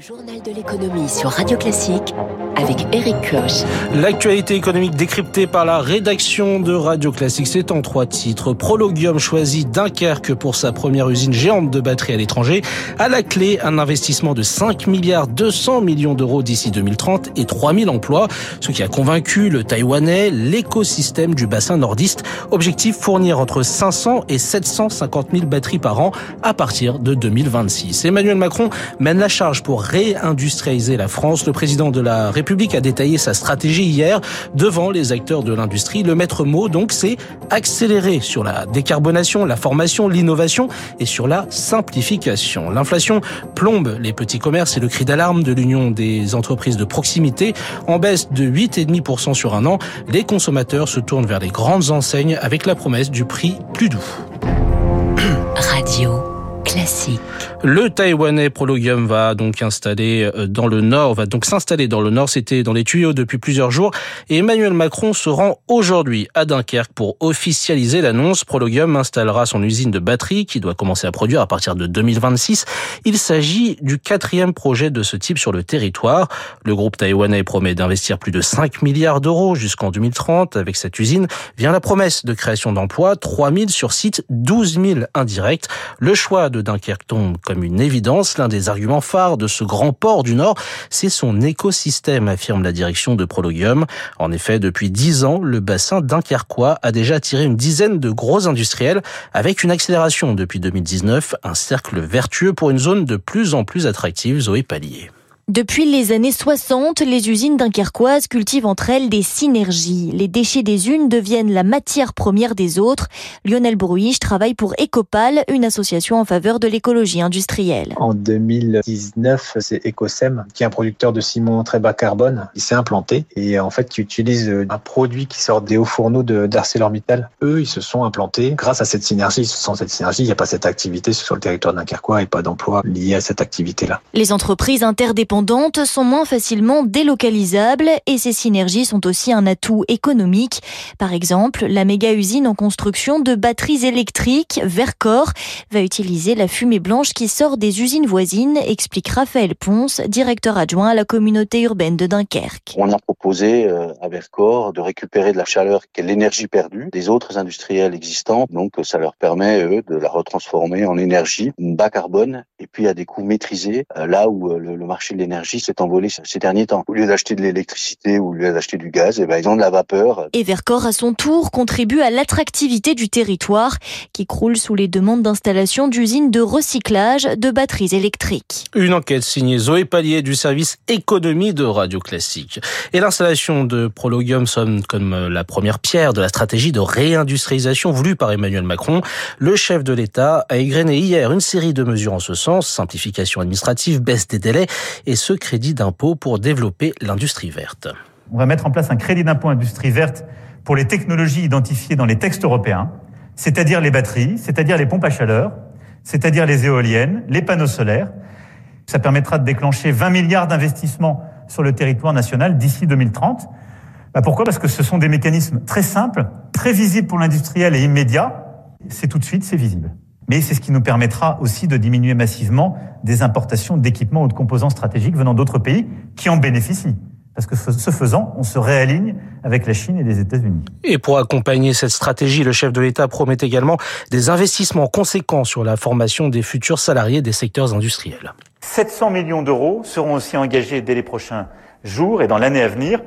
Journal de l'économie sur Radio Classique avec Eric Koch. L'actualité économique décryptée par la rédaction de Radio Classique, c'est en trois titres. Prologium choisit Dunkerque pour sa première usine géante de batterie à l'étranger. À la clé, un investissement de 5 milliards 200 millions d'euros d'ici 2030 et 3000 emplois, ce qui a convaincu le Taïwanais, l'écosystème du bassin nordiste. Objectif fournir entre 500 et 750 000 batteries par an à partir de 2026. Emmanuel Macron mène la charge pour réindustrialiser la France. Le président de la République a détaillé sa stratégie hier devant les acteurs de l'industrie. Le maître mot, donc, c'est accélérer sur la décarbonation, la formation, l'innovation et sur la simplification. L'inflation plombe les petits commerces et le cri d'alarme de l'Union des entreprises de proximité. En baisse de 8,5% sur un an, les consommateurs se tournent vers les grandes enseignes avec la promesse du prix plus doux. Radio classique. Le Taïwanais Prologium va donc installer euh, dans le nord, va donc s'installer dans le nord. C'était dans les tuyaux depuis plusieurs jours. Et Emmanuel Macron se rend aujourd'hui à Dunkerque pour officialiser l'annonce. Prologium installera son usine de batterie qui doit commencer à produire à partir de 2026. Il s'agit du quatrième projet de ce type sur le territoire. Le groupe taïwanais promet d'investir plus de 5 milliards d'euros jusqu'en 2030. Avec cette usine vient la promesse de création d'emplois, 3000 sur site, 12 000 indirects. Le choix de Dunkerque tombe comme une évidence. L'un des arguments phares de ce grand port du Nord, c'est son écosystème, affirme la direction de Prologium. En effet, depuis dix ans, le bassin dunkerquois a déjà attiré une dizaine de gros industriels avec une accélération depuis 2019, un cercle vertueux pour une zone de plus en plus attractive, Zoé Pallier. Depuis les années 60, les usines dunkerquoises cultivent entre elles des synergies. Les déchets des unes deviennent la matière première des autres. Lionel Brouich travaille pour Ecopal, une association en faveur de l'écologie industrielle. En 2019, c'est Ecosem, qui est un producteur de ciment très bas carbone, qui s'est implanté et en fait qui utilise un produit qui sort des hauts fourneaux d'ArcelorMittal. Eux, ils se sont implantés grâce à cette synergie. Sans cette synergie, il n'y a pas cette activité sur le territoire dunkerquois et pas d'emploi lié à cette activité-là. Les entreprises interdépendantes sont moins facilement délocalisables et ces synergies sont aussi un atout économique. Par exemple, la méga-usine en construction de batteries électriques, Vercor, va utiliser la fumée blanche qui sort des usines voisines, explique Raphaël Ponce, directeur adjoint à la communauté urbaine de Dunkerque. On a proposé euh, à Vercor de récupérer de la chaleur qui est l'énergie perdue des autres industriels existants. Donc ça leur permet, eux, de la retransformer en énergie bas carbone et puis à des coûts maîtrisés, euh, là où euh, le marché l'énergie s'est envolée ces derniers temps. Au lieu d'acheter de l'électricité ou au lieu d'acheter du gaz, eh ben, ils ont de la vapeur. Et Vercor, à son tour, contribue à l'attractivité du territoire qui croule sous les demandes d'installation d'usines de recyclage de batteries électriques. Une enquête signée Zoé Pallier du service économie de Radio Classique. Et l'installation de Prologium sonne comme la première pierre de la stratégie de réindustrialisation voulue par Emmanuel Macron. Le chef de l'État a égrené hier une série de mesures en ce sens, simplification administrative, baisse des délais et ce crédit d'impôt pour développer l'industrie verte. On va mettre en place un crédit d'impôt industrie verte pour les technologies identifiées dans les textes européens, c'est-à-dire les batteries, c'est-à-dire les pompes à chaleur, c'est-à-dire les éoliennes, les panneaux solaires. Ça permettra de déclencher 20 milliards d'investissements sur le territoire national d'ici 2030. Bah pourquoi? Parce que ce sont des mécanismes très simples, très visibles pour l'industriel et immédiats. C'est tout de suite, c'est visible mais c'est ce qui nous permettra aussi de diminuer massivement des importations d'équipements ou de composants stratégiques venant d'autres pays qui en bénéficient. Parce que ce faisant, on se réaligne avec la Chine et les États-Unis. Et pour accompagner cette stratégie, le chef de l'État promet également des investissements conséquents sur la formation des futurs salariés des secteurs industriels. 700 millions d'euros seront aussi engagés dès les prochains jours et dans l'année à venir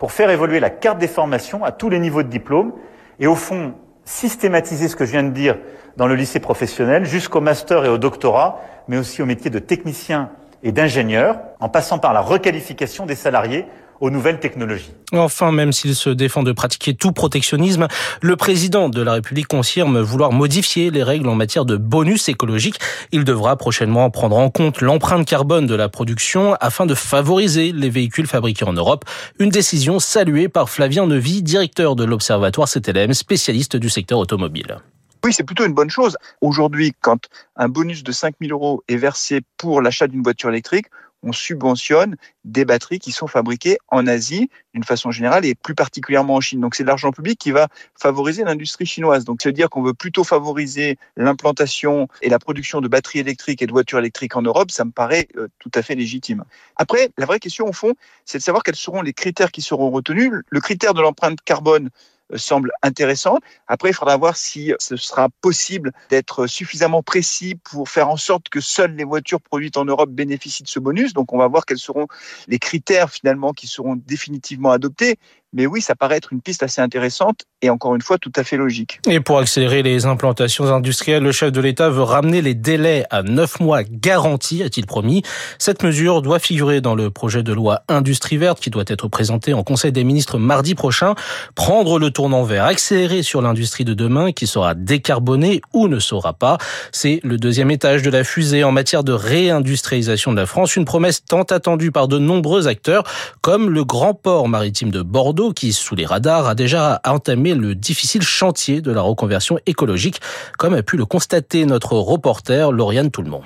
pour faire évoluer la carte des formations à tous les niveaux de diplôme et au fond systématiser ce que je viens de dire dans le lycée professionnel jusqu'au master et au doctorat, mais aussi au métier de technicien et d'ingénieur, en passant par la requalification des salariés aux nouvelles technologies. Enfin, même s'il se défend de pratiquer tout protectionnisme, le président de la République confirme vouloir modifier les règles en matière de bonus écologique. Il devra prochainement prendre en compte l'empreinte carbone de la production afin de favoriser les véhicules fabriqués en Europe. Une décision saluée par Flavien Nevy, directeur de l'Observatoire CTLM, spécialiste du secteur automobile. Oui, c'est plutôt une bonne chose. Aujourd'hui, quand un bonus de 5 000 euros est versé pour l'achat d'une voiture électrique, on subventionne des batteries qui sont fabriquées en Asie d'une façon générale et plus particulièrement en Chine. Donc c'est de l'argent public qui va favoriser l'industrie chinoise. Donc se dire qu'on veut plutôt favoriser l'implantation et la production de batteries électriques et de voitures électriques en Europe, ça me paraît euh, tout à fait légitime. Après, la vraie question au fond, c'est de savoir quels seront les critères qui seront retenus. Le critère de l'empreinte carbone semble intéressant. Après, il faudra voir si ce sera possible d'être suffisamment précis pour faire en sorte que seules les voitures produites en Europe bénéficient de ce bonus. Donc, on va voir quels seront les critères finalement qui seront définitivement adoptés. Mais oui, ça paraît être une piste assez intéressante et encore une fois tout à fait logique. Et pour accélérer les implantations industrielles, le chef de l'État veut ramener les délais à neuf mois garantis, a-t-il promis. Cette mesure doit figurer dans le projet de loi Industrie verte qui doit être présenté en Conseil des ministres mardi prochain. Prendre le tournant vert, accélérer sur l'industrie de demain qui sera décarbonée ou ne sera pas. C'est le deuxième étage de la fusée en matière de réindustrialisation de la France, une promesse tant attendue par de nombreux acteurs comme le grand port maritime de Bordeaux qui, sous les radars, a déjà entamé le difficile chantier de la reconversion écologique, comme a pu le constater notre reporter Lauriane Tout-le-Monde.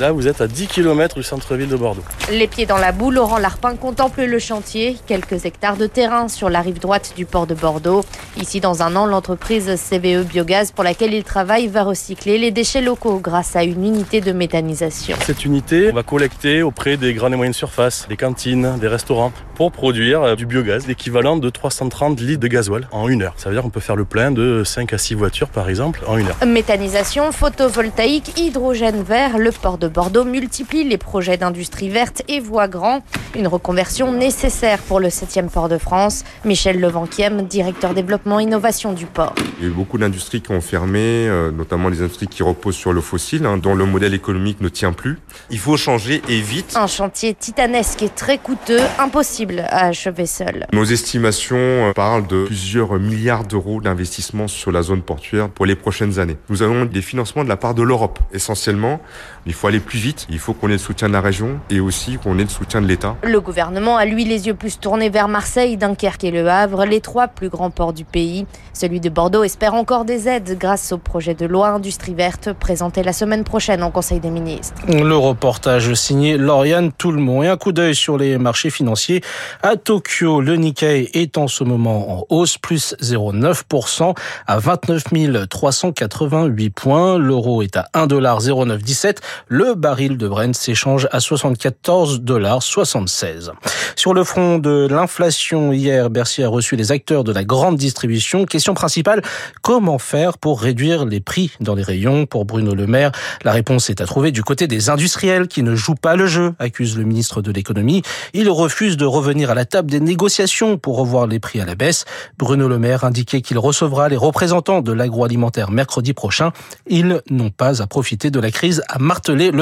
Là, vous êtes à 10 km du centre-ville de Bordeaux. Les pieds dans la boue, Laurent Larpin contemple le chantier, quelques hectares de terrain sur la rive droite du port de Bordeaux. Ici, dans un an, l'entreprise CVE Biogaz pour laquelle il travaille va recycler les déchets locaux grâce à une unité de méthanisation. Cette unité va collecter auprès des grandes et moyennes surfaces, des cantines, des restaurants, pour produire euh, du biogaz, l'équivalent de 330 litres de gasoil en une heure. Ça veut dire qu'on peut faire le plein de 5 à 6 voitures, par exemple, en une heure. Méthanisation, photovoltaïque, hydrogène vert, le port de Bordeaux multiplie les projets d'industrie verte et voit grand. Une reconversion nécessaire pour le 7e port de France. Michel Levanquiem, directeur développement innovation du port. Il y a eu beaucoup d'industries qui ont fermé, euh, notamment les industries qui reposent sur le fossile, hein, dont le modèle économique ne tient plus. Il faut changer et vite. Un chantier titanesque et très coûteux, impossible à achever seul. Nos estimations euh, parlent de plusieurs milliards d'euros d'investissement sur la zone portuaire pour les prochaines années. Nous avons des financements de la part de l'Europe, essentiellement. Il faut aller plus vite, il faut qu'on ait le soutien de la région et aussi qu'on ait le soutien de l'État. Le gouvernement a lui les yeux plus tournés vers Marseille, Dunkerque et Le Havre, les trois plus grands ports du pays. Celui de Bordeaux espère encore des aides grâce au projet de loi Industrie verte présenté la semaine prochaine en Conseil des ministres. Le reportage signé Lauriane Tout-le-Monde. Et un coup d'œil sur les marchés financiers. À Tokyo, le Nikkei est en ce moment en hausse, plus 0,9% à 29 388 points. L'euro est à 1,0917. Le baril de Brent s'échange à 74 dollars 76. Sur le front de l'inflation, hier, Bercy a reçu les acteurs de la grande distribution. Question principale, comment faire pour réduire les prix dans les rayons? Pour Bruno Le Maire, la réponse est à trouver du côté des industriels qui ne jouent pas le jeu, accuse le ministre de l'économie. Il refuse de revenir à la table des négociations pour revoir les prix à la baisse. Bruno Le Maire indiquait qu'il recevra les représentants de l'agroalimentaire mercredi prochain. Ils n'ont pas à profiter de la crise, a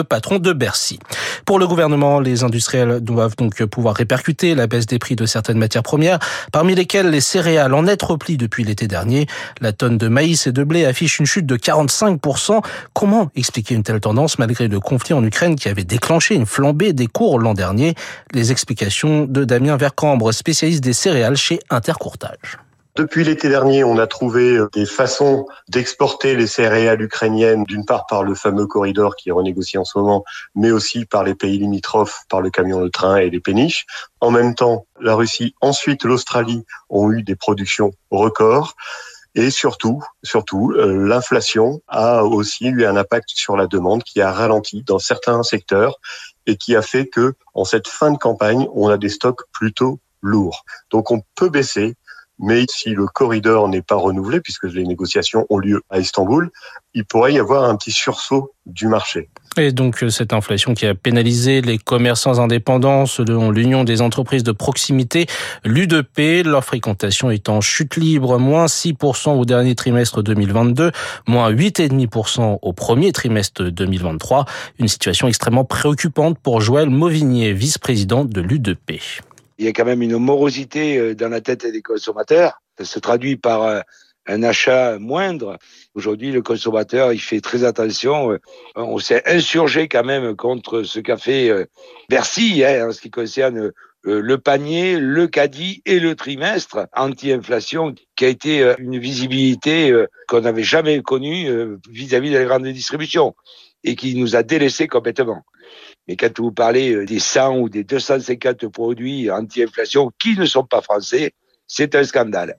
patron de Bercy. Pour le gouvernement, les industriels doivent donc pouvoir répercuter la baisse des prix de certaines matières premières, parmi lesquelles les céréales en net repli depuis l'été dernier. La tonne de maïs et de blé affiche une chute de 45%. Comment expliquer une telle tendance malgré le conflit en Ukraine qui avait déclenché une flambée des cours l'an dernier? Les explications de Damien Vercambre, spécialiste des céréales chez Intercourtage. Depuis l'été dernier, on a trouvé euh, des façons d'exporter les céréales ukrainiennes, d'une part par le fameux corridor qui est renégocié en ce moment, mais aussi par les pays limitrophes, par le camion de train et les péniches. En même temps, la Russie, ensuite l'Australie ont eu des productions records. Et surtout, surtout, euh, l'inflation a aussi eu un impact sur la demande qui a ralenti dans certains secteurs et qui a fait que, en cette fin de campagne, on a des stocks plutôt lourds. Donc, on peut baisser mais si le corridor n'est pas renouvelé, puisque les négociations ont lieu à Istanbul, il pourrait y avoir un petit sursaut du marché. Et donc euh, cette inflation qui a pénalisé les commerçants indépendants selon l'Union des entreprises de proximité, l'UDP, leur fréquentation est en chute libre, moins 6% au dernier trimestre 2022, moins 8,5% au premier trimestre 2023. Une situation extrêmement préoccupante pour Joël Mauvignier, vice-président de l'UDP il y a quand même une morosité euh, dans la tête des consommateurs. Ça se traduit par euh, un achat moindre. Aujourd'hui, le consommateur, il fait très attention. Euh, on s'est insurgé quand même contre ce qu'a fait Bercy hein, en ce qui concerne le panier, le caddie et le trimestre anti-inflation qui a été une visibilité qu'on n'avait jamais connue vis-à-vis de la grande distribution et qui nous a délaissés complètement. Mais quand vous parlez des 100 ou des 250 produits anti-inflation qui ne sont pas français, c'est un scandale.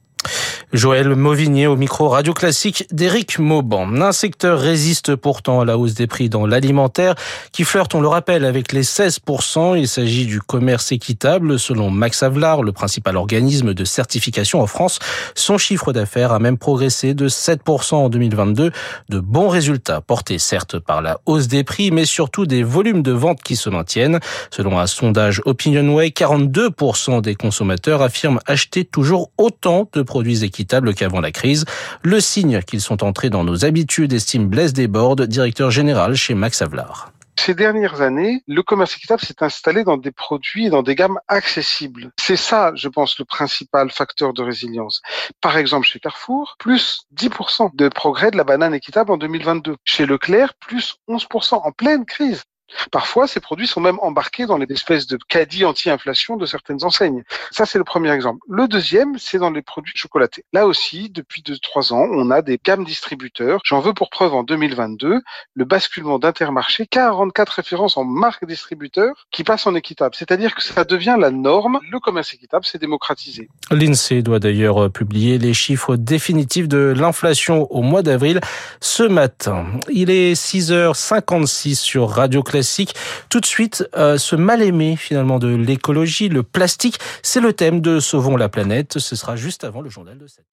Joël Mauvigné au micro radio classique d'Éric Mauban. Un secteur résiste pourtant à la hausse des prix dans l'alimentaire qui flirte, on le rappelle, avec les 16%. Il s'agit du commerce équitable. Selon Max Avelar, le principal organisme de certification en France, son chiffre d'affaires a même progressé de 7% en 2022. De bons résultats portés certes par la hausse des prix, mais surtout des volumes de vente qui se maintiennent. Selon un sondage Opinionway, 42% des consommateurs affirment acheter toujours autant de produits équitables qu'avant la crise. Le signe qu'ils sont entrés dans nos habitudes, estime Blaise Desbordes, directeur général chez Max Avelar. Ces dernières années, le commerce équitable s'est installé dans des produits et dans des gammes accessibles. C'est ça, je pense, le principal facteur de résilience. Par exemple, chez Carrefour, plus 10% de progrès de la banane équitable en 2022. Chez Leclerc, plus 11% en pleine crise. Parfois, ces produits sont même embarqués dans les espèces de caddies anti-inflation de certaines enseignes. Ça, c'est le premier exemple. Le deuxième, c'est dans les produits chocolatés. Là aussi, depuis deux, trois ans, on a des gammes distributeurs. J'en veux pour preuve en 2022 le basculement d'Intermarché, 44 références en marque distributeur qui passent en équitable. C'est-à-dire que ça devient la norme. Le commerce équitable s'est démocratisé. L'INSEE doit d'ailleurs publier les chiffres définitifs de l'inflation au mois d'avril ce matin. Il est 6h56 sur Radio Tout de suite, euh, ce mal-aimé finalement de l'écologie, le plastique, c'est le thème de Sauvons la planète. Ce sera juste avant le journal de 7.